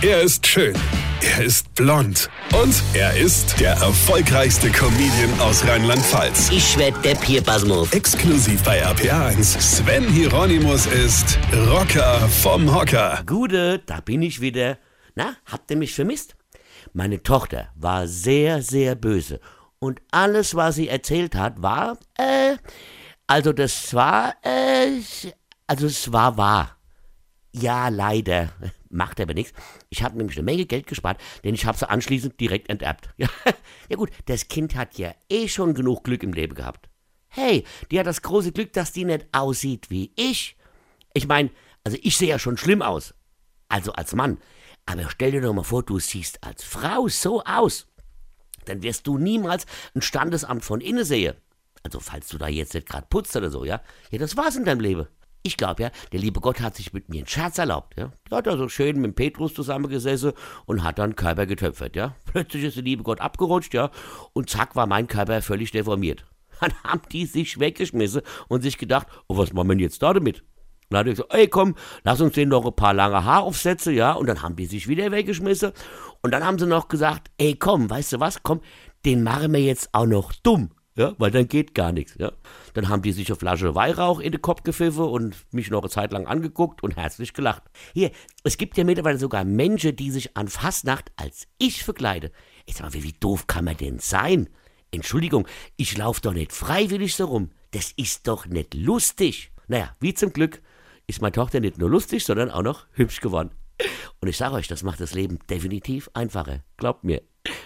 Er ist schön. Er ist blond. Und er ist der erfolgreichste Comedian aus Rheinland-Pfalz. Ich werd der Pierpasmus. Exklusiv bei RPA1. Sven Hieronymus ist Rocker vom Hocker. Gude, da bin ich wieder. Na, habt ihr mich vermisst? Meine Tochter war sehr, sehr böse. Und alles, was sie erzählt hat, war, äh, also das war, äh, also es war wahr. Ja, leider. Macht aber nichts. Ich habe nämlich eine Menge Geld gespart, denn ich habe sie anschließend direkt enterbt. Ja, ja gut, das Kind hat ja eh schon genug Glück im Leben gehabt. Hey, die hat das große Glück, dass die nicht aussieht wie ich. Ich meine, also ich sehe ja schon schlimm aus. Also als Mann. Aber stell dir doch mal vor, du siehst als Frau so aus. Dann wirst du niemals ein Standesamt von innen sehen. Also falls du da jetzt nicht gerade putzt oder so, ja. Ja, das war's in deinem Leben. Ich glaube ja, der liebe Gott hat sich mit mir einen Scherz erlaubt, ja. Der hat da so schön mit Petrus zusammengesessen und hat dann Körper getöpfert, ja. Plötzlich ist der liebe Gott abgerutscht, ja. Und zack war mein Körper völlig deformiert. Dann haben die sich weggeschmissen und sich gedacht, oh, was machen wir denn jetzt da damit? Und dann hat er gesagt, ey komm, lass uns denen noch ein paar lange Haaraufsätze, ja. Und dann haben die sich wieder weggeschmissen. Und dann haben sie noch gesagt, ey komm, weißt du was, komm, den machen wir jetzt auch noch dumm ja, weil dann geht gar nichts, ja. Dann haben die sich eine Flasche Weihrauch in den Kopf gepfiffen und mich noch eine Zeit lang angeguckt und herzlich gelacht. Hier, es gibt ja mittlerweile sogar Menschen, die sich an Fastnacht als ich verkleiden. Ich sag mal, wie, wie doof kann man denn sein? Entschuldigung, ich laufe doch nicht freiwillig so rum. Das ist doch nicht lustig. Naja, wie zum Glück ist meine Tochter nicht nur lustig, sondern auch noch hübsch geworden. Und ich sage euch, das macht das Leben definitiv einfacher. Glaubt mir.